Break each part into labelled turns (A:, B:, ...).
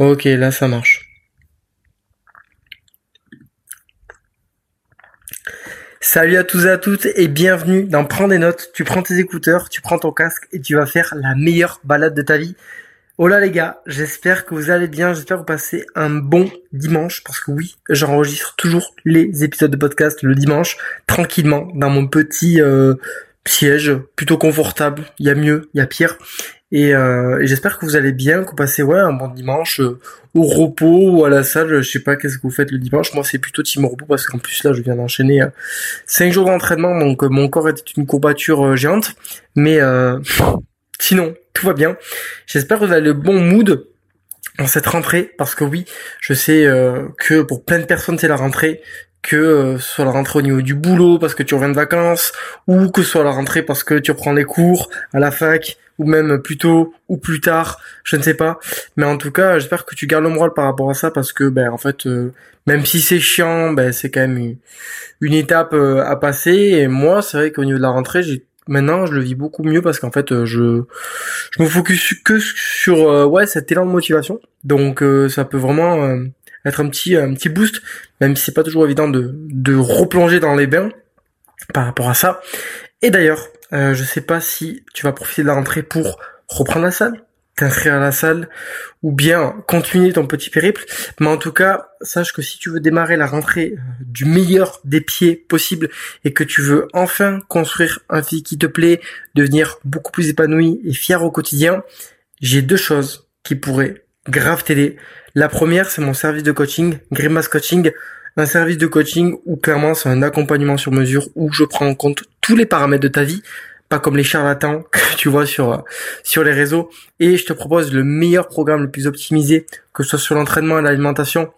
A: Ok, là ça marche. Salut à tous et à toutes et bienvenue dans Prends des notes. Tu prends tes écouteurs, tu prends ton casque et tu vas faire la meilleure balade de ta vie. Oh là les gars, j'espère que vous allez bien, j'espère que vous passez un bon dimanche parce que oui, j'enregistre toujours les épisodes de podcast le dimanche tranquillement dans mon petit euh, siège plutôt confortable. Il y a mieux, il y a pire. Euh, et, j'espère que vous allez bien, que vous passez ouais un bon dimanche euh, au repos ou à la salle. Je sais pas qu'est-ce que vous faites le dimanche. Moi, c'est plutôt team repos parce qu'en plus là, je viens d'enchaîner euh, cinq jours d'entraînement, donc mon corps était une courbature géante. Mais sinon, tout va bien. J'espère que vous avez le bon mood en cette rentrée parce que oui, je sais que pour plein de personnes c'est la rentrée que ce soit la rentrée au niveau du boulot parce que tu reviens de vacances ou que ce soit la rentrée parce que tu reprends les cours à la fac ou même plus tôt ou plus tard, je ne sais pas. Mais en tout cas, j'espère que tu gardes le moral par rapport à ça parce que ben en fait, euh, même si c'est chiant, ben c'est quand même une, étape euh, à passer. Et moi, c'est vrai qu'au niveau de la rentrée, j'ai maintenant je le vis beaucoup mieux parce qu'en fait euh, je je me focus que sur ouais cet élan de motivation. Donc ça peut vraiment être un petit un petit boost, même si c'est pas toujours évident de de replonger dans les bains par rapport à ça. Et d'ailleurs, euh, je sais pas si tu vas profiter de la rentrée pour reprendre la salle, t'inscrire à la salle, ou bien continuer ton petit périple. Mais en tout cas, sache que si tu veux démarrer la rentrée euh, du meilleur des pieds possible et que tu veux enfin construire un physique qui te plaît, devenir beaucoup plus épanoui et fier au quotidien, j'ai deux choses qui pourraient grave t'aider. La première, c'est mon service de coaching, Grimace Coaching. Un service de coaching où clairement c'est un accompagnement sur mesure où je prends en compte tous les paramètres de ta vie, pas comme les charlatans que tu vois sur sur les réseaux. Et je te propose le meilleur programme le plus optimisé que ce soit sur l'entraînement et l'alimentation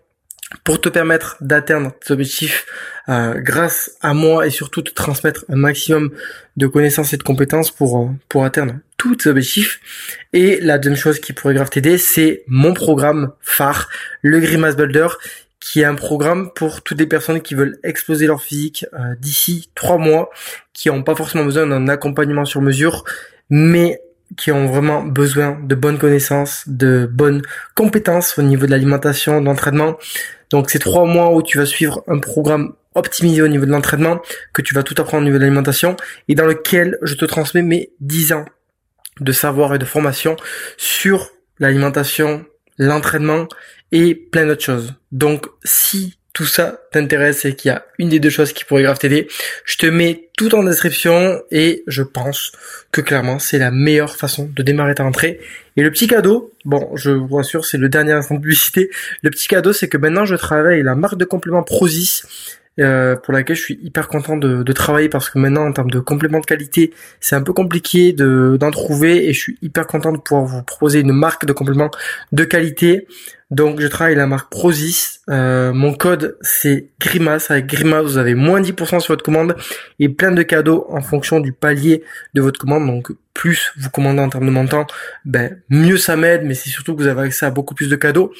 A: pour te permettre d'atteindre tes objectifs euh, grâce à moi et surtout te transmettre un maximum de connaissances et de compétences pour euh, pour atteindre tous tes objectifs. Et la deuxième chose qui pourrait grave t'aider, c'est mon programme phare, le Grimace Builder, qui est un programme pour toutes les personnes qui veulent exploser leur physique euh, d'ici trois mois, qui n'ont pas forcément besoin d'un accompagnement sur mesure, mais qui ont vraiment besoin de bonnes connaissances, de bonnes compétences au niveau de l'alimentation, de l'entraînement. Donc c'est trois mois où tu vas suivre un programme optimisé au niveau de l'entraînement, que tu vas tout apprendre au niveau de l'alimentation, et dans lequel je te transmets mes dix ans de savoir et de formation sur l'alimentation, l'entraînement et plein d'autres choses. Donc si tout ça t'intéresse et qu'il y a une des deux choses qui pourrait grave t'aider, je te mets tout en description et je pense que clairement c'est la meilleure façon de démarrer ta rentrée. Et le petit cadeau, bon je vous rassure c'est le dernier instant de publicité, le petit cadeau c'est que maintenant je travaille la marque de complément Prozis euh, pour laquelle je suis hyper content de, travailler parce que maintenant en termes de compléments de qualité c'est un peu compliqué de d'en trouver et je suis hyper content de pouvoir vous proposer une marque de compléments de qualité. Donc je travaille la marque Prozis euh, mon code c'est Grimace. Avec Grimace vous avez moins 10% sur votre commande et plein de cadeaux en fonction du palier de votre commande. Donc plus vous commandez en termes de montant ben mieux ça m'aide mais c'est surtout que vous avez accès à beaucoup plus de cadeaux.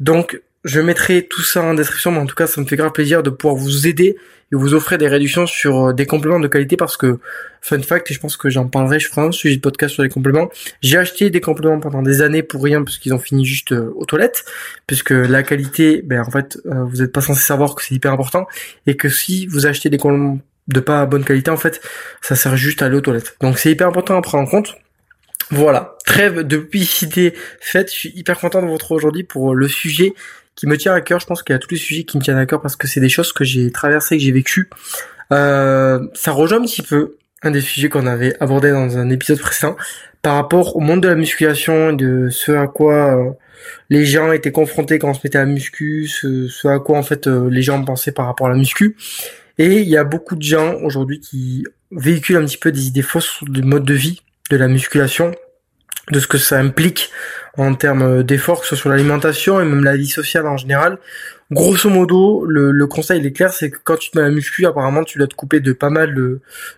A: Donc je mettrai tout ça en description, mais en tout cas, ça me fait grave plaisir de pouvoir vous aider et vous offrir des réductions sur euh, des compléments de qualité parce que, fun fact, et je pense que j'en parlerai, je ferai un sujet de podcast sur les compléments. J'ai acheté des compléments pendant des années pour rien parce qu'ils ont fini juste euh, aux toilettes, puisque la qualité, ben en fait, euh, vous n'êtes pas censé savoir que c'est hyper important et que si vous achetez des compléments de pas bonne qualité, en fait, ça sert juste à aller aux toilettes. Donc c'est hyper important à prendre en compte. Voilà, trêve de publicité faite. Je suis hyper content de vous retrouver aujourd'hui pour le sujet qui me tient à cœur. Je pense qu'il y a tous les sujets qui me tiennent à cœur parce que c'est des choses que j'ai traversées, que j'ai vécues. Euh, ça rejoint un petit peu un des sujets qu'on avait abordé dans un épisode précédent par rapport au monde de la musculation et de ce à quoi euh, les gens étaient confrontés quand on se mettait à muscu, ce, à quoi en fait euh, les gens pensaient par rapport à la muscu. Et il y a beaucoup de gens aujourd'hui qui véhiculent un petit peu des idées fausses sur le mode de vie de la musculation, de ce que ça implique en termes d'efforts, que ce soit sur l'alimentation et même la vie sociale en général. Grosso modo, le, conseil il est clair, c'est que quand tu te mets à la muscu, apparemment tu dois te couper de pas mal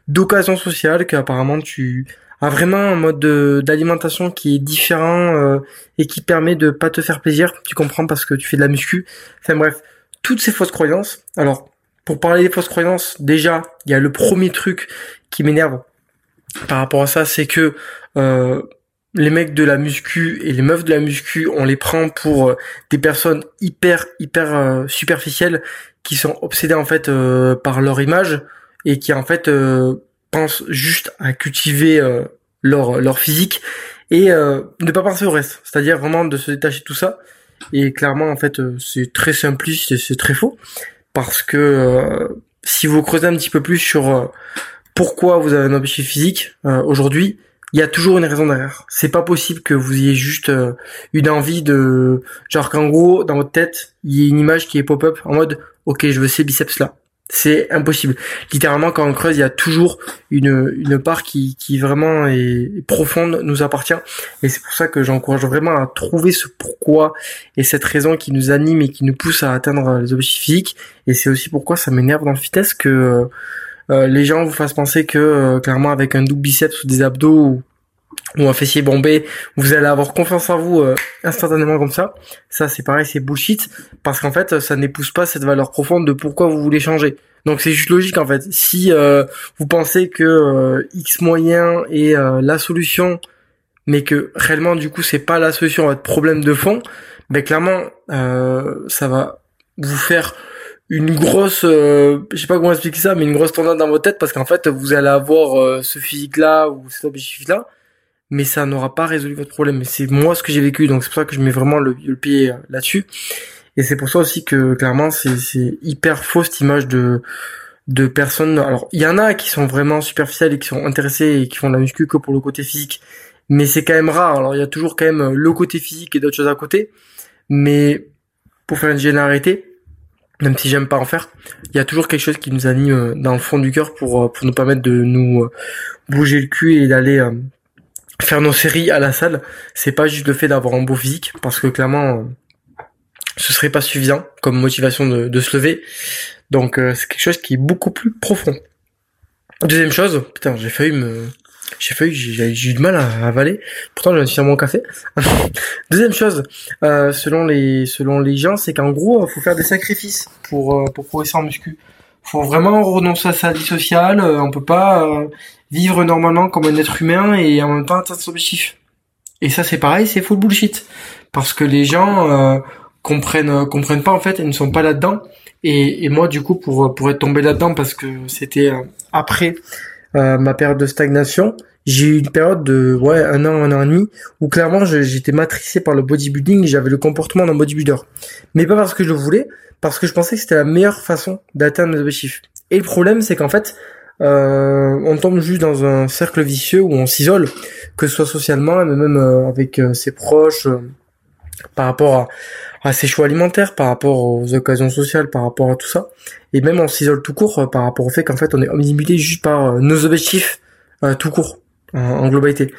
A: d'occasions sociales, qu'apparemment tu as vraiment un mode d'alimentation qui est différent euh, et qui permet de pas te faire plaisir, tu comprends, parce que tu fais de la muscu. Enfin bref, toutes ces fausses croyances. Alors, pour parler des fausses croyances, déjà, il y a le premier truc qui m'énerve par rapport à ça, c'est que euh, les mecs de la muscu et les meufs de la muscu, on les prend pour euh, des personnes hyper hyper euh, superficielles qui sont obsédées en fait euh, par leur image et qui en fait pensent juste à cultiver leur leur physique et ne pas penser au reste. C'est-à-dire vraiment de se détacher de tout ça. Et clairement en fait c'est très simpliste c'est très faux parce que si vous creusez un petit peu plus sur pourquoi vous avez un objectif physique aujourd'hui, il y a toujours une raison derrière. C'est pas possible que vous ayez juste euh, une envie de genre qu'en gros dans votre tête il y ait une image qui est pop-up en mode ok je veux ces biceps là. C'est impossible. Littéralement quand on creuse il y a toujours une une part qui qui vraiment est profonde nous appartient et c'est pour ça que j'encourage vraiment à trouver ce pourquoi et cette raison qui nous anime et qui nous pousse à atteindre les objectifs physiques et c'est aussi pourquoi ça m'énerve dans le fitness que euh, les gens vous fassent penser que euh, clairement avec un double biceps ou des abdos ou, un fessier bombé, vous allez avoir confiance en vous euh, instantanément comme ça. Ça c'est pareil, c'est bullshit parce qu'en fait ça n'épouse pas cette valeur profonde de pourquoi vous voulez changer. Donc c'est juste logique en fait. Si vous pensez que X moyen est la solution, mais que réellement du coup c'est pas la solution à votre problème de fond, ben clairement ça va vous faire une grosse, euh, je sais pas comment expliquer ça, mais une grosse tornade dans votre tête parce qu'en fait vous allez avoir euh, ce physique-là ou cet objectif-là, mais ça n'aura pas résolu votre problème. Mais c'est moi ce que j'ai vécu, donc c'est pour ça que je mets vraiment le, pied euh, là-dessus. Et c'est pour ça aussi que clairement c'est, hyper faux cette image de de personnes. Alors il y en a qui sont vraiment superficielles et qui sont intéressés et qui font de la muscu que pour le côté physique, mais c'est quand même rare. Alors il y a toujours quand même le côté physique et d'autres choses à côté, mais pour faire une généralité même si j'aime pas en faire, il y a toujours quelque chose qui nous anime euh, dans le fond du cœur pour euh, pour nous permettre de nous euh, bouger le cul et d'aller faire nos séries à la salle. C'est pas juste le fait d'avoir un beau physique, parce que clairement, ce serait pas suffisant comme motivation de, de se lever. Donc c'est quelque chose qui est beaucoup plus profond. Deuxième chose, putain, j'ai failli me j'ai failli, j'ai eu du mal à avaler. Pourtant, j'ai suis mon café. Deuxième chose, euh, selon les selon les gens, c'est qu'en gros, faut faire des sacrifices pour euh, pour progresser en muscu. Faut vraiment renoncer à sa vie sociale. Euh, on peut pas euh, vivre normalement comme un être humain et en même temps atteindre son objectif. Et ça, c'est pareil, c'est full bullshit. Parce que les gens comprennent comprennent pas en fait, ils ne sont pas là-dedans. Et, et moi, du coup, pour pour être tombé là-dedans, parce que c'était après euh, ma période de stagnation, j'ai eu une période de ouais un an, un an et demi où clairement j'étais matricé par le bodybuilding, j'avais le comportement d'un bodybuilder, mais pas parce que je le voulais, parce que je pensais que c'était la meilleure façon d'atteindre mes objectifs. Et le problème c'est qu'en fait euh, on tombe juste dans un cercle vicieux où on s'isole, que ce soit socialement, mais même euh, avec euh, ses proches, par rapport à, à ses choix alimentaires, par rapport aux occasions sociales, par rapport à tout ça. Et même on s'isole tout court euh, par rapport au fait qu'en fait on est omnibulé juste par euh, nos objectifs euh, tout court, en, globalité.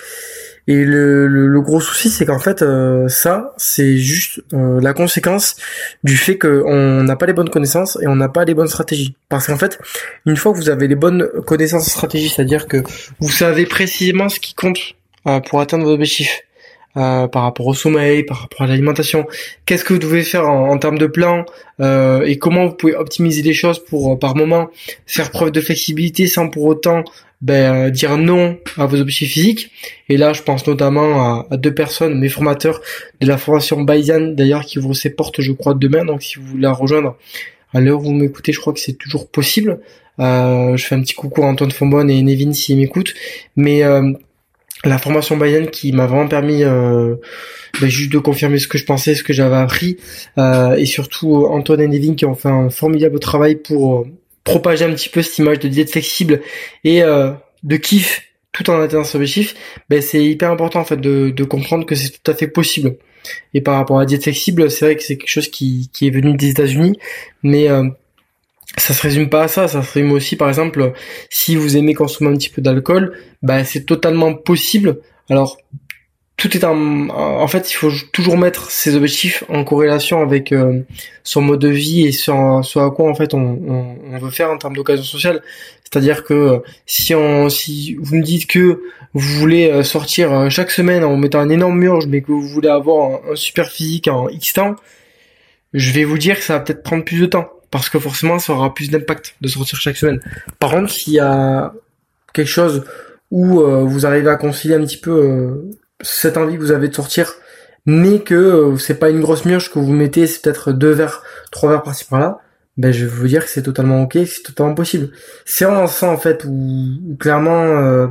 A: Et le, le, gros souci, c'est qu'en fait, ça, c'est juste la conséquence du fait qu'on n'a pas les bonnes connaissances et on n'a pas les bonnes stratégies. Parce qu'en fait, une fois que vous avez les bonnes connaissances et stratégies, c'est-à-dire que vous savez précisément ce qui compte pour atteindre vos objectifs, euh, par rapport au sommeil, par rapport à l'alimentation. Qu'est-ce que vous devez faire en, termes de plan euh, et comment vous pouvez optimiser les choses pour euh, par moment faire preuve de flexibilité sans pour autant ben, dire non à vos objectifs physiques? Et là, je pense notamment à, deux personnes, mes formateurs de la formation Bayern d'ailleurs, qui ouvrent ses portes, je crois, demain. Donc, si vous voulez la rejoindre, à l'heure où vous m'écoutez, je crois que c'est toujours possible. je fais un petit coucou à Antoine Fombonne et Nevin s'ils m'écoutent. Mais la formation Bayern qui m'a vraiment permis euh, bah, juste de confirmer ce que je pensais, ce que j'avais appris, euh, et surtout Antoine et Nevin qui ont fait un formidable travail pour euh, propager un petit peu cette image de diète flexible et de kiff tout en atteignant son objectif, ben c'est hyper important en fait de, de comprendre que c'est tout à fait possible. Et par rapport à la diète flexible, c'est vrai que c'est quelque chose qui, qui est venu des États-Unis, mais ça se résume pas à ça, ça se résume aussi par exemple si vous aimez consommer un petit peu d'alcool, bah c'est totalement possible. Alors tout est en en fait, il faut toujours mettre ses objectifs en corrélation avec euh, son mode de vie et sur ce à quoi en fait on, on, veut faire en termes d'occasion sociale. C'est-à-dire que si on si vous me dites que vous voulez euh, sortir euh, chaque semaine en mettant un énorme mur, mais que vous voulez avoir un super physique en X temps, je vais vous dire que ça va peut-être prendre plus de temps parce que forcément ça aura plus d'impact de sortir chaque semaine. Par contre, s'il y a quelque chose où euh, vous arrivez à concilier un petit peu euh, cette envie que vous avez de sortir, mais que euh, c'est pas une grosse mûche que vous mettez, c'est peut-être deux verres, trois verres par-ci par-là, ben je vais vous dire que c'est totalement ok, c'est totalement possible. C'est vraiment ça en fait où, clairement euh,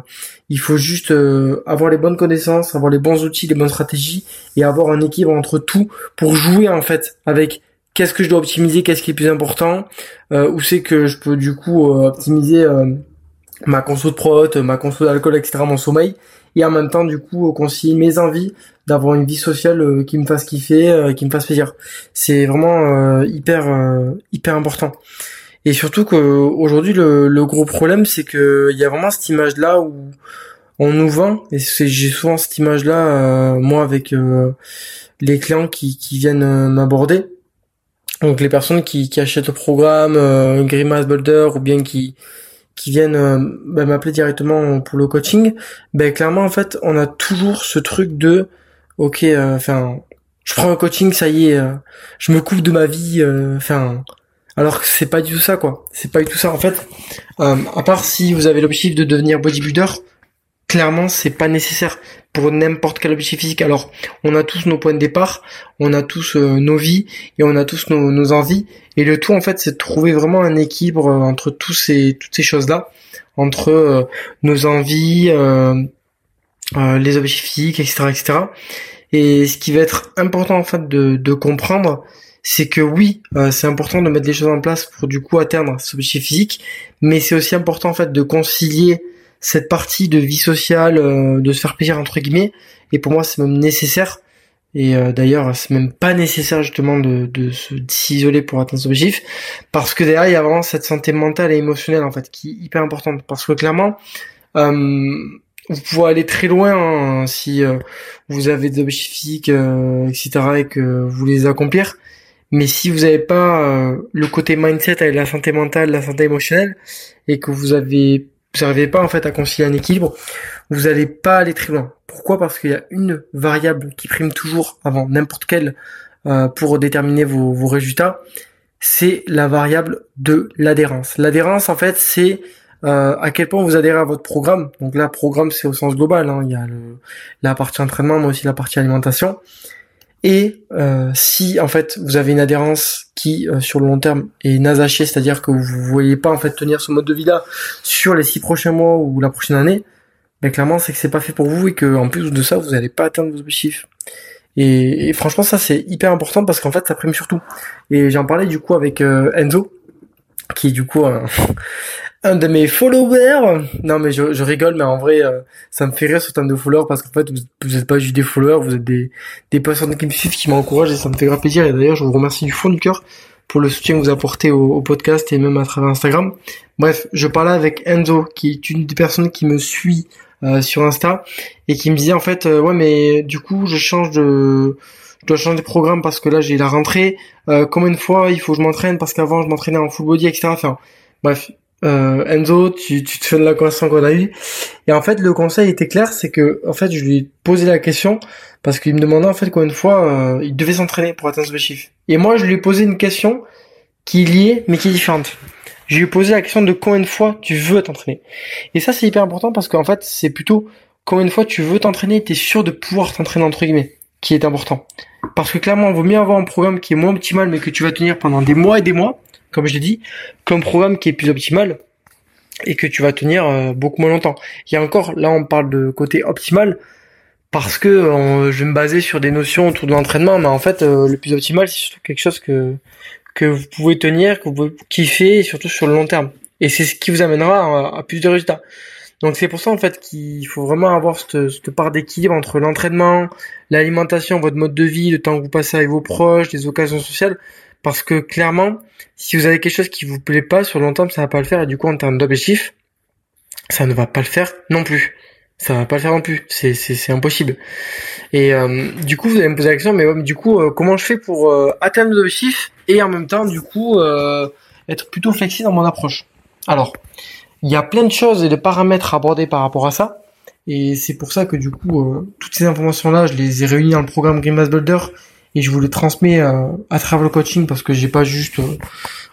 A: il faut juste euh, avoir les bonnes connaissances, avoir les bons outils, les bonnes stratégies et avoir un équilibre entre tout pour jouer en fait avec qu'est-ce que je dois optimiser, qu'est-ce qui est plus important, euh, où c'est que je peux du coup optimiser ma conso de prot, ma conso d'alcool, etc., mon sommeil, et en même temps du coup concilier mes envies d'avoir une vie sociale euh, qui me fasse kiffer, euh, qui me fasse plaisir. C'est vraiment euh, hyper hyper important. Et surtout qu'aujourd'hui le, le gros problème c'est que il y a vraiment cette image là où on nous vend et j'ai souvent cette image là moi avec les clients qui, qui viennent m'aborder donc les personnes qui, achètent le programme Grimace Builder ou bien qui qui viennent bah, m'appeler directement pour le coaching ben clairement en fait on a toujours ce truc de ok, euh, enfin, je prends un coaching, ça y est, euh, je me coupe de ma vie, euh, enfin, alors que c'est pas du tout ça, quoi. C'est pas du tout ça. En fait, à part si vous avez l'objectif de devenir bodybuilder, clairement, c'est pas nécessaire pour n'importe quel objectif physique. Alors, on a tous nos points de départ, on a tous nos vies et on a tous nos, nos, envies. Et le tout, en fait, c'est de trouver vraiment un équilibre entre tous ces toutes ces choses-là, entre nos envies, euh, les objectifs physiques, etc., etc. Et ce qui va être important en fait de, de comprendre, c'est que oui, euh, c'est important de mettre les choses en place pour du coup atteindre cet objectif physique, mais c'est aussi important en fait de concilier cette partie de vie sociale, euh, de se faire plaisir entre guillemets. Et pour moi, c'est même nécessaire. Et d'ailleurs, c'est même pas nécessaire justement de, de s'isoler pour atteindre cet objectif, parce que derrière, il y a vraiment cette santé mentale et émotionnelle en fait qui est hyper importante. Parce que clairement, euh, vous pouvez aller très loin hein, si euh, vous avez des objectifs euh, etc. et que vous les accomplir. Mais si vous n'avez pas euh, le côté mindset avec la santé mentale, la santé émotionnelle, et que vous avez vous n'arrivez pas en fait à concilier un équilibre, vous n'allez pas aller très loin. Pourquoi? Parce qu'il y a une variable qui prime toujours avant n'importe quelle pour déterminer vos, vos résultats, c'est la variable de l'adhérence. L'adhérence en fait c'est euh, à quel point vous adhérez à votre programme. Donc là, programme, c'est au sens global. Hein. Il y a le, la partie entraînement, mais aussi la partie alimentation. Et euh, si en fait vous avez une adhérence qui euh, sur le long terme est nasachée, c'est-à-dire que vous ne voyez pas en fait tenir ce mode de vie là sur les six prochains mois ou la prochaine année, ben clairement c'est que c'est pas fait pour vous et que en plus de ça vous n'allez pas atteindre vos objectifs. Et, franchement ça c'est hyper important parce qu'en fait ça prime surtout. Et j'en parlais du coup avec Enzo qui est du coup un de mes followers. Non mais je, je rigole, mais en vrai, euh, ça me fait rire ce terme de followers parce qu'en fait, vous, vous êtes pas juste des followers, vous êtes des, des personnes qui me suivent, qui m'encouragent et ça me fait grand plaisir. Et d'ailleurs, je vous remercie du fond du cœur pour le soutien que vous apportez au, podcast et même à travers Instagram. Bref, je parlais avec Enzo, qui est une des personnes qui me suit euh, sur Insta et qui me disait en fait, euh, ouais mais du coup, je change de je dois changer de programme parce que là j'ai la rentrée. combien de fois il faut que je m'entraîne parce qu'avant je m'entraînais en full body, etc. Enfin, bref, euh, Enzo, tu, tu te fais de la conversation qu'on a eue. Et en fait, le conseil était clair, c'est que, en fait, je lui ai posé la question parce qu'il me demandait en fait combien de fois euh, il devait s'entraîner pour atteindre ce objectif. Et moi, je lui ai posé une question qui est liée, mais qui est différente. Je lui ai posé la question de combien de fois tu veux t'entraîner. Et ça, c'est hyper important parce qu'en fait, c'est plutôt combien de fois tu veux t'entraîner t'es sûr de pouvoir t'entraîner entre guillemets, qui est important. Parce que clairement, il vaut mieux avoir un programme qui est moins optimal, mais que tu vas tenir pendant des mois et des mois, comme je l'ai dit, comme programme qui est plus optimal et que tu vas tenir euh, beaucoup moins longtemps. A encore, là on parle de côté optimal parce que euh, je vais me baser sur des notions autour de l'entraînement, mais en fait euh, le plus optimal c'est surtout quelque chose que que vous pouvez tenir, que vous pouvez kiffer, surtout sur le long terme. Et c'est ce qui vous amènera à, plus de résultats. Donc c'est pour ça en fait qu'il faut vraiment avoir cette, cette part d'équilibre entre l'entraînement, l'alimentation, votre mode de vie, le temps que vous passez avec vos proches, les occasions sociales, parce que clairement, si vous avez quelque chose qui vous plaît pas sur le long terme, ça va pas le faire. Et du coup, en termes d'objectif, ça ne va pas le faire non plus. Ça va pas le faire non plus. C'est c'est impossible. Et euh, du coup, vous allez me poser la question, mais, du coup, euh, comment je fais pour euh, atteindre mes objectifs et en même temps, du coup, être plutôt flexible dans mon approche? Alors, il y a plein de choses et de paramètres à aborder par rapport à ça. Et c'est pour ça que du coup, toutes ces informations-là, je les ai réunies dans le programme Grimace Builder et je vous les transmets euh, à travers le coaching parce que j'ai pas juste euh,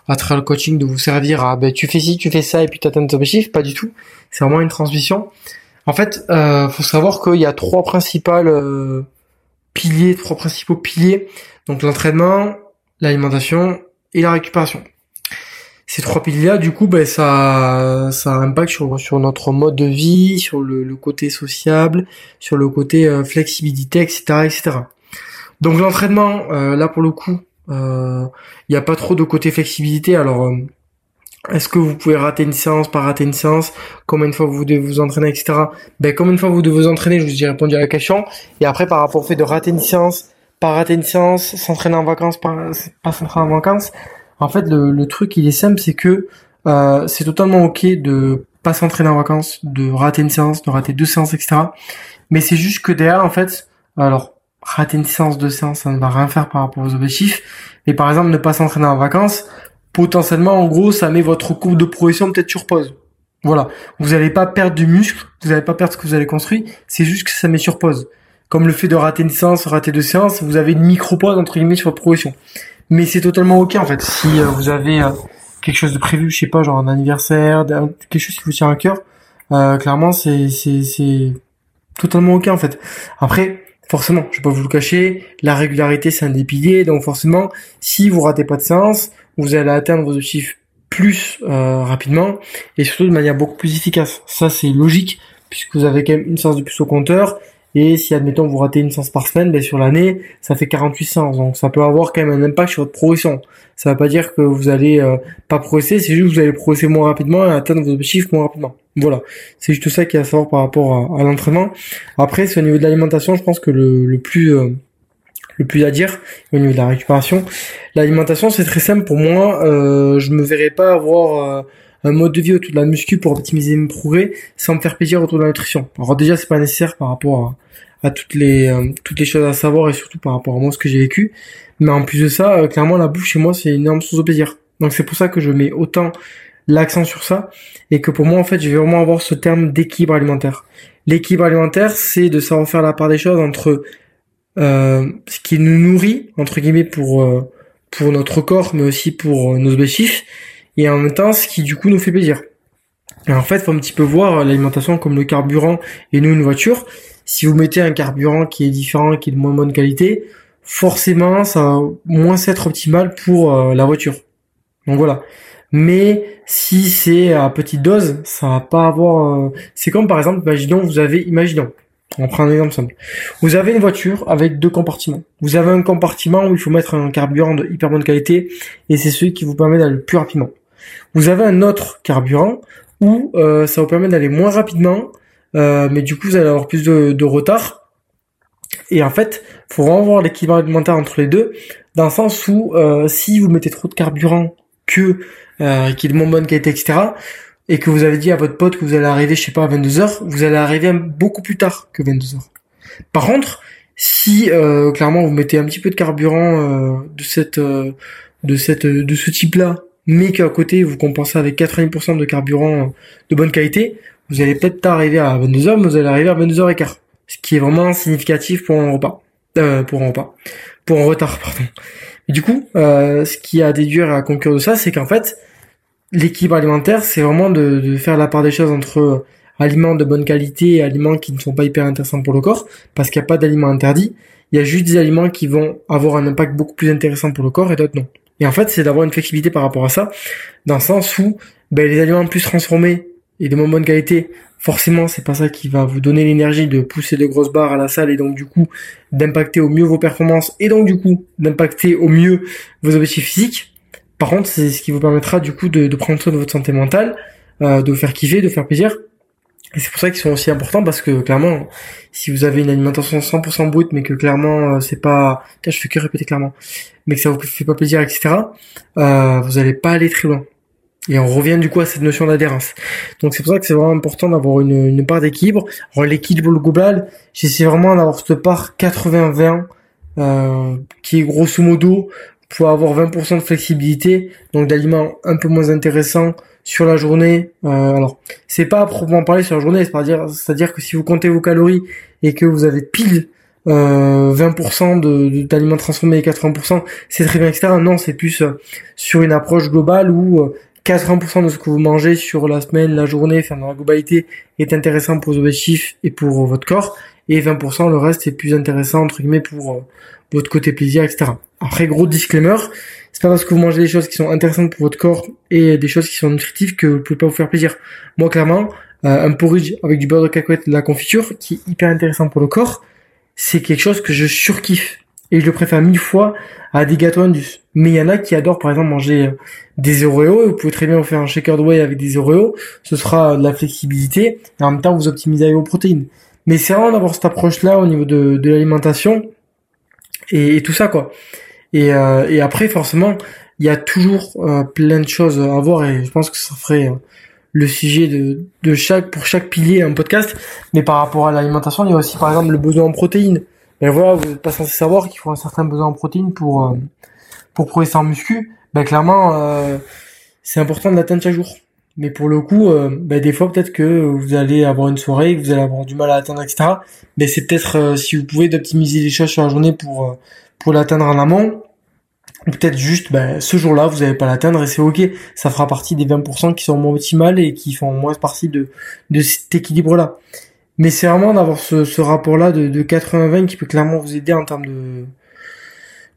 A: à travers le coaching de vous servir à ben tu fais ci, tu fais ça et puis tu atteins tes objectifs, pas du tout. C'est vraiment une transmission. En fait, euh, faut savoir qu'il y a trois principales euh, piliers, trois principaux piliers. Donc l'entraînement, l'alimentation et la récupération. Ces trois piliers-là, du coup, ben ça, ça a un impact sur, sur notre mode de vie, sur le, côté sociable, sur le côté euh, flexibilité, etc., etc. Donc l'entraînement, euh, là pour le coup, il euh, n'y a pas trop de côté flexibilité. Alors, euh, est-ce que vous pouvez rater une séance, pas rater une séance? Combien de fois vous devez vous entraîner, etc. Ben, combien de fois vous devez vous entraîner? Je vous ai répondu à la question. Et après, par rapport au fait de rater une séance, pas rater une séance, s'entraîner en vacances, pas, s'entraîner en vacances. En fait, le, le truc, il est simple, c'est que euh, c'est totalement ok de pas s'entraîner en vacances, de rater une séance, de rater deux séances, etc. Mais c'est juste que derrière, en fait, alors rater une séance, de séance, ça ne va rien faire par rapport aux objectifs. Mais par exemple, ne pas s'entraîner en vacances, potentiellement, en gros, ça met votre courbe de progression peut-être sur pause. Voilà. Vous n'allez pas perdre du muscle, vous n'allez pas perdre ce que vous avez construit, c'est juste que ça met sur pause. Comme le fait de rater une séance, rater deux séances, vous avez une micro-pause entre guillemets sur votre progression. Mais c'est totalement ok en fait. Si euh, vous avez euh, quelque chose de prévu, je sais pas, genre un anniversaire, quelque chose qui vous tient à cœur, euh, clairement c'est c'est c'est totalement ok en fait. Après, forcément, je vais pas vous le cacher, la régularité c'est un des piliers, donc forcément, si vous ratez pas de séance, vous allez atteindre vos objectifs plus euh, rapidement et surtout de manière beaucoup plus efficace. Ça c'est logique puisque vous avez quand même une séance de plus au compteur et si admettons vous ratez une séance par semaine, ben sur l'année ça fait 48 séances donc ça peut avoir quand même un impact sur votre progression. Ça ne veut pas dire que vous allez euh, pas progresser, c'est juste que vous allez progresser moins rapidement et atteindre vos objectifs moins rapidement. Voilà, c'est juste ça qu'il y a à savoir par rapport à, l'entraînement. Après, c'est au niveau de l'alimentation, je pense que le, le plus euh, le plus à dire au niveau de la récupération. L'alimentation, c'est très simple pour moi. Euh, je me verrais pas avoir euh, un mode de vie autour de la muscu pour optimiser mes progrès sans me faire plaisir autour de la nutrition. Alors déjà, c'est pas nécessaire par rapport à, toutes les euh, toutes les choses à savoir et surtout par rapport à moi ce que j'ai vécu. Mais en plus de ça, clairement, la bouffe chez moi, c'est une énorme source de plaisir. Donc c'est pour ça que je mets autant l'accent sur ça et que pour moi en fait je vais vraiment avoir ce terme d'équilibre alimentaire. L'équilibre alimentaire c'est de savoir faire la part des choses entre euh, ce qui nous nourrit entre guillemets pour euh, pour notre corps mais aussi pour euh, nos objectifs et en même temps ce qui du coup nous fait plaisir. Et en fait faut un petit peu voir l'alimentation comme le carburant et nous une voiture. Si vous mettez un carburant qui est différent, qui est de moins bonne qualité, forcément ça va moins être optimal pour la voiture. Donc voilà. Mais si c'est à petite dose, ça va pas avoir. Euh, c'est comme par exemple, imaginons vous avez, imaginons, on prend un exemple simple. Vous avez une voiture avec deux compartiments. Vous avez un compartiment où il faut mettre un carburant de hyper bonne qualité et c'est celui qui vous permet d'aller plus rapidement. Vous avez un autre carburant où euh, ça vous permet d'aller moins rapidement, euh, mais du coup vous allez avoir plus de, retard. Et en fait, faut vraiment voir l'équilibre alimentaire entre les deux, dans le sens où si vous mettez trop de carburant que euh, qui est de bonne qualité, etc. Et que vous avez dit à votre pote que vous allez arriver, je sais pas, à 22h, vous allez arriver beaucoup plus tard que 22h. Par contre, si euh, clairement vous mettez un petit peu de carburant euh, de cette de cette de ce type-là, mais qu'à côté vous compensez avec 80% de carburant de bonne qualité, vous allez peut-être pas arriver à 22h, mais vous allez arriver à 22h15. Ce qui est vraiment significatif pour un repas. pour un repas. Pour un retard, pardon. Et du coup, ce qui a à déduire et à conclure de ça, c'est qu'en fait, l'équilibre alimentaire, c'est vraiment de, faire la part des choses entre euh, aliments de bonne qualité et aliments qui ne sont pas hyper intéressants pour le corps, parce qu'il n'y a pas d'aliments interdits. Il y a juste des aliments qui vont avoir un impact beaucoup plus intéressant pour le corps et d'autres non. Et en fait, c'est d'avoir une flexibilité par rapport à ça, dans le sens où ben, les aliments plus transformés et de moins bonne qualité, forcément, c'est pas ça qui va vous donner l'énergie de pousser de grosses barres à la salle et donc du coup d'impacter au mieux vos performances et donc du coup d'impacter au mieux vos objectifs physiques. Par contre, c'est ce qui vous permettra du coup de, prendre soin de votre santé mentale, euh, de vous faire kiffer, de faire plaisir. Et c'est pour ça qu'ils sont aussi importants parce que clairement, si vous avez une alimentation 100% brute, mais que clairement euh, c'est pas, je fais que répéter clairement, mais que ça vous fait pas plaisir, etc. Euh, vous allez pas aller très loin. Et on revient du coup à cette notion d'adhérence. Donc c'est pour ça que c'est vraiment important d'avoir une, une part d'équilibre. Alors l'équilibre global, j'essaie vraiment d'avoir cette part 80-20 euh, qui est grosso modo pour avoir 20% de flexibilité, donc d'aliments un peu moins intéressants sur la journée. Euh, alors, c'est pas à proprement parler sur la journée, c'est-à-dire, c'est-à-dire que si vous comptez vos calories et que vous avez pile euh, 20% de, d'aliments transformés et 80%, c'est très bien, etc. Non, c'est plus euh, sur une approche globale où 80% de ce que vous mangez sur la semaine, la journée, enfin dans la globalité, est intéressant pour vos objectifs et pour votre corps, et 20% le reste est plus intéressant entre guillemets pour euh, votre côté plaisir, etc. Après, gros disclaimer, c'est pas parce que vous mangez des choses qui sont intéressantes pour votre corps et des choses qui sont nutritives que vous pouvez pas vous faire plaisir. Moi, clairement, euh, un porridge avec du beurre de cacahuète de la confiture, qui est hyper intéressant pour le corps, c'est quelque chose que je surkiffe. Et je le préfère mille fois à des gâteaux Indus. Mais il y en a qui adorent par exemple manger euh, des Oreos. Vous pouvez très bien vous faire un shaker de whey avec des Oreos. Ce sera de la flexibilité. Et en même temps, vous optimisez vos protéines. Mais c'est vraiment d'avoir cette approche-là au niveau de, de l'alimentation et, tout ça quoi. Et, euh, et après forcément, il y a toujours euh, plein de choses à voir et je pense que ça ferait euh, le sujet de, de chaque pour chaque pilier un podcast. Mais par rapport à l'alimentation, il y a aussi par exemple le besoin en protéines. Mais voilà, vous n'êtes pas censé savoir qu'il faut un certain besoin en protéines pour pour progresser en muscu. Ben clairement, c'est important de l'atteindre chaque jour. Mais pour le coup, euh, bah, des fois peut-être que vous allez avoir une soirée, que vous allez avoir du mal à atteindre, etc. Mais c'est peut-être euh, si vous pouvez d'optimiser les choses sur la journée pour euh, pour l'atteindre en amont. Ou peut-être juste bah, ce jour-là vous n'allez pas l'atteindre et c'est ok. Ça fera partie des 20% qui sont moins optimales et qui font moins partie de de cet équilibre-là. Mais c'est vraiment d'avoir ce, ce rapport-là de, de 80-20 qui peut clairement vous aider en termes de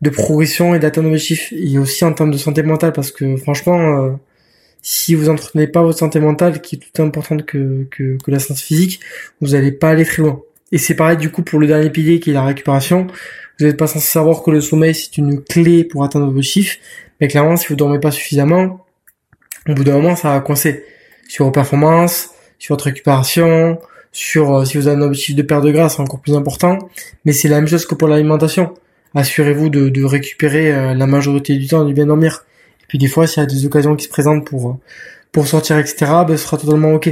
A: de progression et d'atteindre vos chiffres et aussi en termes de santé mentale parce que franchement si vous entretenez pas votre santé mentale, qui est tout importante que, que, que la santé physique, vous n'allez pas aller très loin. Et c'est pareil du coup pour le dernier pilier qui est la récupération. Vous n'êtes pas censé savoir que le sommeil c'est une clé pour atteindre vos chiffres, mais clairement si vous dormez pas suffisamment, au bout d'un moment ça va coincer sur vos performances, sur votre récupération, sur euh, si vous avez un objectif de perte de gras, c'est encore plus important. Mais c'est la même chose que pour l'alimentation. Assurez-vous de, de récupérer euh, la majorité du temps et de bien dormir. Puis des fois, s'il y a des occasions qui se présentent pour pour sortir, etc., ben, ce sera totalement ok.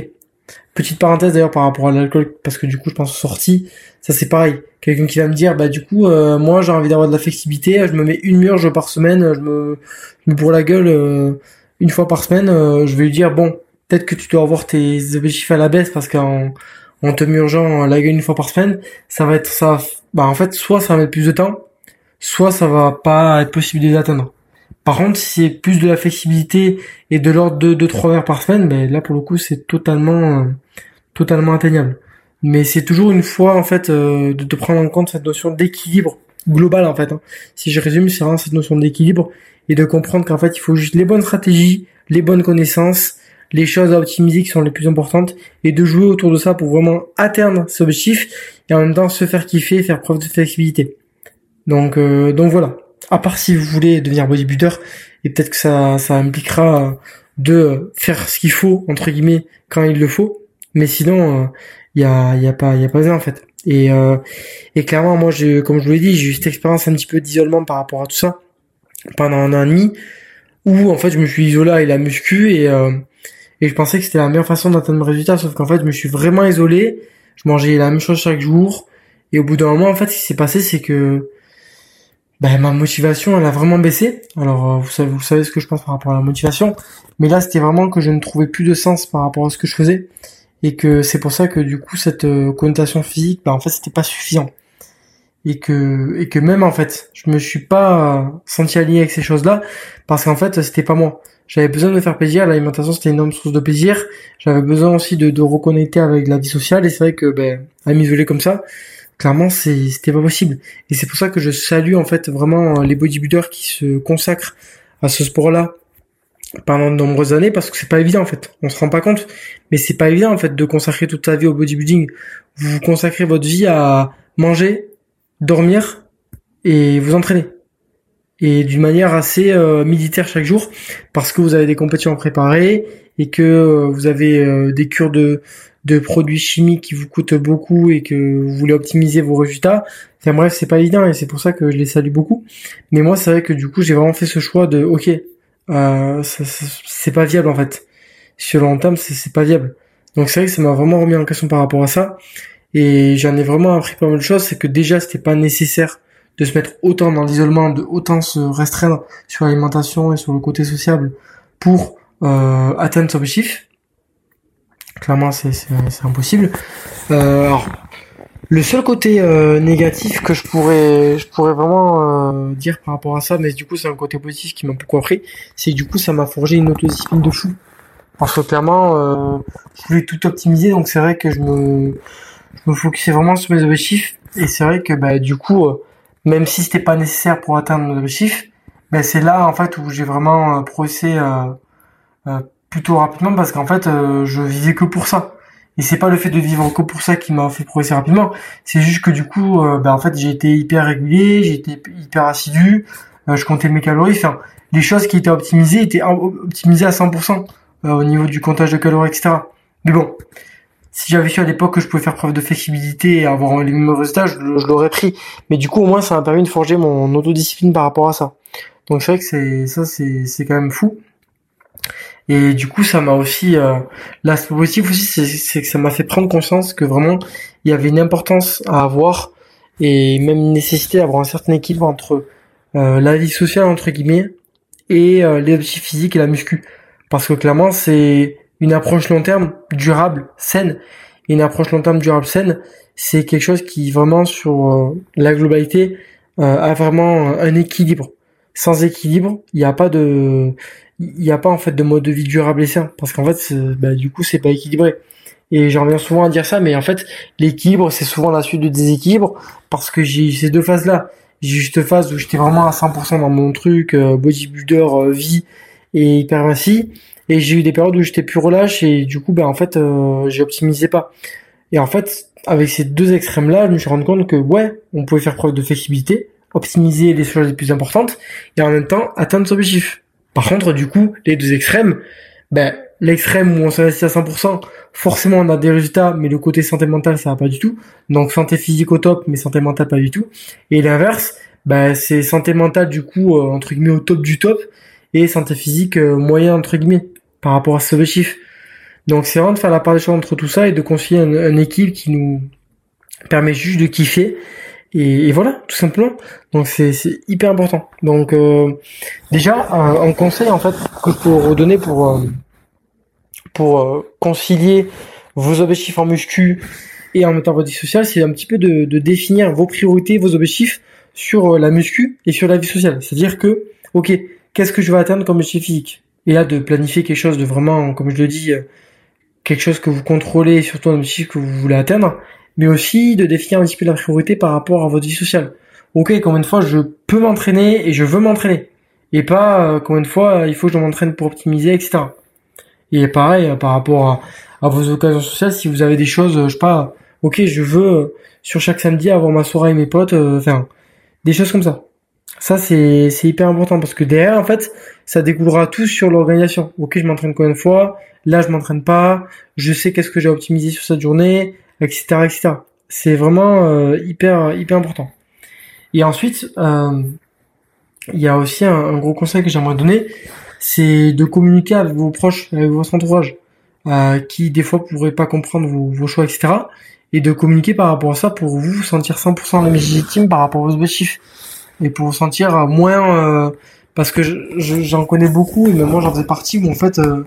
A: Petite parenthèse d'ailleurs par rapport à l'alcool, parce que du coup, je pense sortie, ça c'est pareil. Quelqu'un qui va me dire, bah du coup, euh, moi j'ai envie d'avoir de la flexibilité, je me mets une murge par semaine, je me, je me bourre la gueule euh, une fois par semaine, euh, je vais lui dire, bon, peut-être que tu dois avoir tes objectifs à la baisse parce qu'en en te murgeant la gueule une fois par semaine, ça va être ça, bah en fait, soit ça va mettre plus de temps, soit ça va pas être possible de. Par contre, si c'est plus de la flexibilité et de l'ordre de 2-3 heures par semaine, ben là pour le coup c'est totalement euh, totalement atteignable. Mais c'est toujours une fois en fait euh, de, te prendre en compte cette notion d'équilibre global en fait. Hein. Si je résume, c'est vraiment cette notion d'équilibre et de comprendre qu'en fait il faut juste les bonnes stratégies, les bonnes connaissances, les choses à optimiser qui sont les plus importantes et de jouer autour de ça pour vraiment atteindre ce objectif et en même temps se faire kiffer et faire preuve de flexibilité. Donc euh, donc voilà à part si vous voulez devenir bodybuilder, et peut-être que ça, ça impliquera de faire ce qu'il faut entre guillemets quand il le faut, mais sinon il euh, y a, y a pas, y a pas besoin en fait. Et, euh, et clairement, moi, j'ai, comme je vous l'ai dit, j'ai eu cette expérience un petit peu d'isolement par rapport à tout ça pendant un an et demi, où en fait je me suis isolé avec la muscu et euh, et je pensais que c'était la meilleure façon d'atteindre mes résultats, sauf qu'en fait je me suis vraiment isolé, je mangeais la même chose chaque jour, et au bout d'un moment en fait ce qui s'est passé c'est que ben, ma motivation elle a vraiment baissé. Alors euh, vous savez, vous savez ce que je pense par rapport à la motivation, mais là c'était vraiment que je ne trouvais plus de sens par rapport à ce que je faisais. Et que c'est pour ça que du coup cette euh, connotation physique, ben, en fait c'était pas suffisant et que et que même en fait je me suis pas senti aligné avec ces choses-là parce qu'en fait c'était pas moi. J'avais besoin de me faire plaisir, l'alimentation c'était une énorme source de plaisir. J'avais besoin aussi de, de reconnecter avec la vie sociale et c'est vrai que ben à m'isoler comme ça, clairement c'était pas possible et c'est pour ça que je salue en fait vraiment euh, les bodybuilders qui se consacrent à ce sport-là pendant de nombreuses années parce que c'est pas évident en fait on se rend pas compte mais c'est pas évident en fait de consacrer toute sa vie au bodybuilding vous consacrez votre vie à manger dormir et vous entraîner et d'une manière assez euh, militaire chaque jour parce que vous avez des compétitions à préparer et que euh, vous avez des cures de de produits chimiques qui vous coûtent beaucoup et que vous voulez optimiser vos résultats. Enfin bref, c'est pas évident et c'est pour ça que je les salue beaucoup. Mais moi, c'est vrai que du coup, j'ai vraiment fait ce choix de, ok, euh, c'est pas viable en fait. Sur le long terme, c'est pas viable. Donc c'est vrai que ça m'a vraiment remis en question par rapport à ça. Et j'en ai vraiment appris pas mal de choses. C'est que déjà, c'était pas nécessaire de se mettre autant dans l'isolement, de autant se restreindre sur l'alimentation et sur le côté sociable pour euh, atteindre son objectif. Clairement, c'est impossible. Euh, alors, Le seul côté euh, négatif que je pourrais, je pourrais vraiment euh, dire par rapport à ça, mais du coup c'est un côté positif qui m'a beaucoup appris, c'est que du coup ça m'a forgé une autodiscipline de fou. Parce que clairement, euh, je voulais tout optimiser, donc c'est vrai que je me, je me focusais vraiment sur mes objectifs. Et c'est vrai que bah, du coup, euh, même si c'était pas nécessaire pour atteindre mon objectif, bah, c'est là en fait où j'ai vraiment euh, progressé euh, plutôt rapidement parce qu'en fait je vivais que pour ça. Et c'est pas le fait de vivre que pour ça qui m'a fait progresser rapidement. C'est juste que du coup, bah, en fait, j'ai été hyper régulier, j'ai été hyper assidu, je comptais mes calories. Enfin, les choses qui étaient optimisées étaient optimisées à 100% au niveau du comptage de calories, etc. Mais bon, si j'avais su à l'époque que je pouvais faire preuve de flexibilité et avoir les mêmes résultats, je, l'aurais pris. Mais du coup, au moins, ça m'a permis de forger mon autodiscipline par rapport à ça. Donc c'est vrai que c'est ça, c'est c'est quand même fou. Et du coup, ça m'a aussi euh, l'aspect positif aussi, c'est que ça m'a fait prendre conscience que vraiment il y avait une importance à avoir et même une nécessité d'avoir un certain équilibre entre euh, la vie sociale entre guillemets et euh, les physiques et la muscu. Parce que clairement, c'est une approche long terme durable, saine. Une approche long terme durable, saine, c'est quelque chose qui vraiment sur euh, la globalité euh, a vraiment un équilibre. Sans équilibre, il n'y a pas de, il n'y a pas en fait de mode de vie durable et sain, parce qu'en fait, bah, du coup, c'est pas équilibré. Et j'en reviens souvent à dire ça, mais en fait, l'équilibre, c'est souvent la suite de déséquilibre, parce que j'ai ces deux phases-là. J'ai juste phase où j'étais vraiment à 100% dans mon truc, euh, bodybuilder, vie et hyper et j'ai eu des périodes où j'étais plus relâche et du coup, ben en fait, euh, j'ai optimisé pas. Et en fait, avec ces deux extrêmes-là, je me suis rendu compte que ouais, on pouvait faire preuve de flexibilité, optimiser les choses les plus importantes et en même temps atteindre son objectif. Par contre, du coup, les deux extrêmes, ben l'extrême où on s'investit à 100%, forcément on a des résultats, mais le côté santé mentale ça va pas du tout. Donc santé physique au top, mais santé mentale pas du tout. Et l'inverse, ben c'est santé mentale du coup euh, entre guillemets au top du top et santé physique euh, moyen entre guillemets par rapport à ce objectif. Donc c'est vraiment de faire la part des choses entre tout ça et de concilier un, équipe qui nous permet juste de kiffer et, voilà tout simplement. Donc c'est hyper important. Donc euh, déjà un, conseil en fait que je peux redonner pour euh, pour concilier vos objectifs en muscu et en même temps vie sociale, c'est un petit peu de, de définir vos priorités, vos objectifs sur la muscu et sur la vie sociale. C'est-à-dire que ok qu'est-ce que je vais atteindre comme objectif physique? Et là, de planifier quelque chose de vraiment, comme je le dis, euh, quelque chose que vous contrôlez, surtout un objectif que vous voulez atteindre, mais aussi de définir un petit peu la priorité par rapport à votre vie sociale. Ok, combien de fois je peux m'entraîner et je veux m'entraîner Et pas euh, combien de fois il faut que je m'entraîne pour optimiser, etc. Et pareil, euh, par rapport à, à, vos occasions sociales, si vous avez des choses, je sais pas, ok, je veux sur chaque samedi avoir ma soirée avec mes potes, enfin, des choses comme ça. Ça, c'est, hyper important parce que derrière, en fait, ça découlera tout sur l'organisation. Ok, je m'entraîne combien de fois Là, je m'entraîne pas. Je sais qu'est-ce que j'ai optimisé sur cette journée, etc., etc. C'est vraiment euh, hyper, hyper important. Et ensuite, euh, il y a aussi un, gros conseil que j'aimerais donner, c'est de communiquer avec vos proches, avec votre entourage, euh, qui des fois pourraient pas comprendre vos, vos, choix, etc. Et de communiquer par rapport à ça pour vous, vous sentir 100% légitime par rapport à vos objectifs et pour sentir moins euh, parce que j'en connais beaucoup et même moi j'en faisais partie où en fait euh,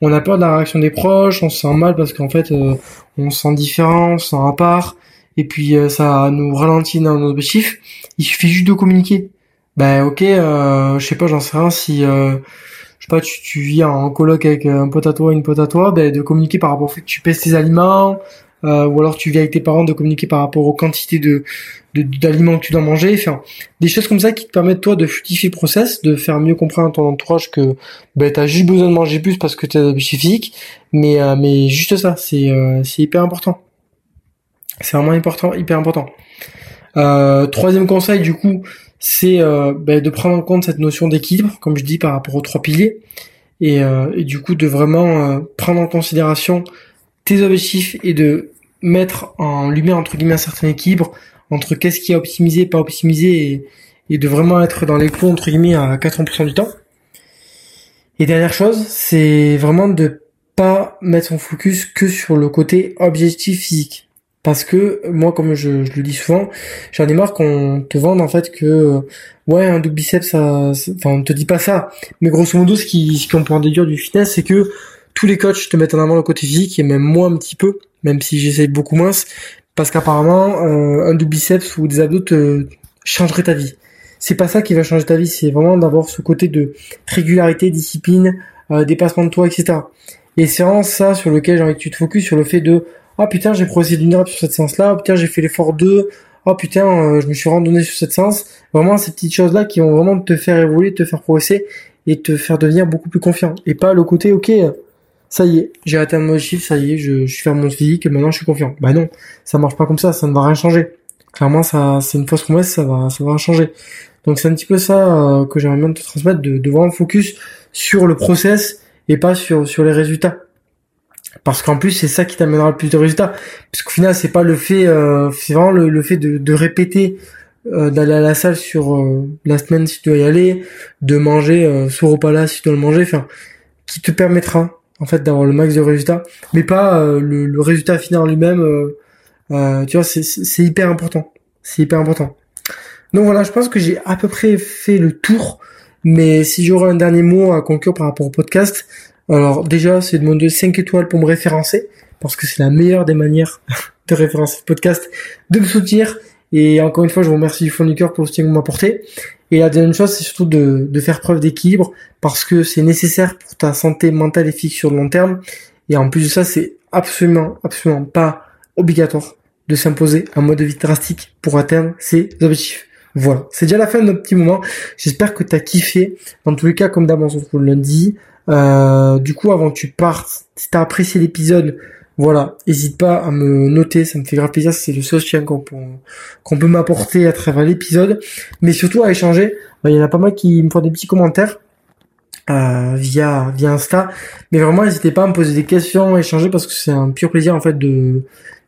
A: on a peur de la réaction des proches, on se sent mal parce qu'en fait euh, on se sent différent, on se sent à part et puis ça nous ralentit dans nos objectifs. Il suffit juste de communiquer. Ben ok, je sais pas, j'en sais rien si je sais pas, tu, tu vis en coloc avec un pote à toi, une pote à toi, ben de communiquer par rapport au fait que tu pèses tes aliments, euh, ou alors tu viens avec tes parents de communiquer par rapport aux quantités de d'aliments que tu dois manger, des choses comme ça qui te permettent toi de fluidifier le process, de faire mieux comprendre ton entourage que ben tu as juste besoin de manger plus parce que tu as des physique, mais euh, mais juste ça, c'est euh, c'est hyper important. C'est vraiment important, hyper important. troisième conseil du coup, c'est ben, de prendre en compte cette notion d'équilibre, comme je dis par rapport aux trois piliers, et, et du coup de vraiment prendre en considération tes objectifs et de mettre en lumière entre guillemets un certain équilibre entre qu'est-ce qui est optimisé, pas optimisé et, de vraiment être dans les clous entre guillemets à 80% du temps. Et dernière chose, c'est vraiment de pas mettre son focus que sur le côté objectif physique. Parce que moi, comme je, le dis souvent, j'en ai marre qu'on te vende en fait que ouais un double biceps, ça, enfin on te dit pas ça, mais grosso modo ce qui ce qu'on peut en déduire du fitness, c'est que tous les coachs te mettent en avant le côté physique et même moi un petit peu, même si j'essaye beaucoup moins. parce qu'apparemment un double biceps ou des abdos te changerait ta vie. C'est pas ça qui va changer ta vie, c'est vraiment d'avoir ce côté de régularité, discipline, dépassement de toi, etc. Et c'est vraiment ça sur lequel j'ai envie que tu te focuses, sur le fait de ah putain j'ai progressé d'une heure sur cette séance-là, oh, putain j'ai fait l'effort 2, oh putain euh, je me suis randonné sur cette séance. Vraiment ces petites choses-là qui vont vraiment te faire évoluer, te faire progresser et te faire devenir beaucoup plus confiant. Et pas le côté ok ça y est, j'ai atteint mon chiffre, ça y est, je, je suis faire mon physique, maintenant je suis confiant. Bah non, ça marche pas comme ça, ça ne va rien changer. Clairement, ça, c'est une fausse promesse, ça va, ça va changer. Donc c'est un petit peu ça euh, que j'aimerais bien te transmettre, de, de vraiment focus sur le process et pas sur sur les résultats. Parce qu'en plus c'est ça qui t'amènera le plus de résultats. Parce qu'au final c'est pas le fait, euh, c'est vraiment le, fait de, de répéter, euh, d'aller à la salle sur euh, la semaine si tu dois y aller, de manger euh, ce repas-là si tu dois le manger, enfin, qui te permettra en fait d'avoir le max de résultats, mais pas le, le, résultat final lui-même. tu vois, c'est hyper important. C'est hyper important. Donc voilà, je pense que j'ai à peu près fait le tour mais si j'aurais un dernier mot à conclure par rapport au podcast, alors déjà, c'est de demander 5 étoiles pour me référencer, parce que c'est la meilleure des manières de référencer le podcast, de me soutenir. Et encore une fois, je vous remercie du fond du cœur pour le soutien que vous m'apportez. Et la deuxième chose, c'est surtout de, de faire preuve d'équilibre, parce que c'est nécessaire pour ta santé mentale et physique sur le long terme. Et en plus de ça, c'est absolument, absolument pas obligatoire de s'imposer un mode de vie drastique pour atteindre ses objectifs. Voilà, c'est déjà la fin de notre petit moment. J'espère que tu as kiffé. Dans tous les cas, comme d'hab, on se retrouve lundi. Euh, du coup, avant que tu partes, si t'as apprécié l'épisode, voilà, n'hésite pas à me noter, ça me fait grave plaisir, c'est le soutien qu'on peut, qu'on peut m'apporter à travers l'épisode, mais surtout à échanger. Il y en a pas mal qui me font des petits commentaires euh, via via Insta, mais vraiment n'hésitez pas à me poser des questions, à échanger parce que c'est un pur plaisir en fait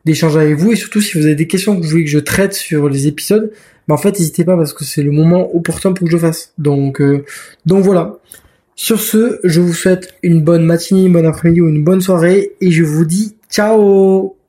A: d'échanger avec vous et surtout si vous avez des questions que vous voulez que je traite sur les épisodes, bah en fait n'hésitez pas parce que c'est le moment opportun pour que je fasse. Donc euh, donc voilà. Sur ce, je vous souhaite une bonne matinée, une bonne après-midi ou une bonne soirée et je vous dis ciao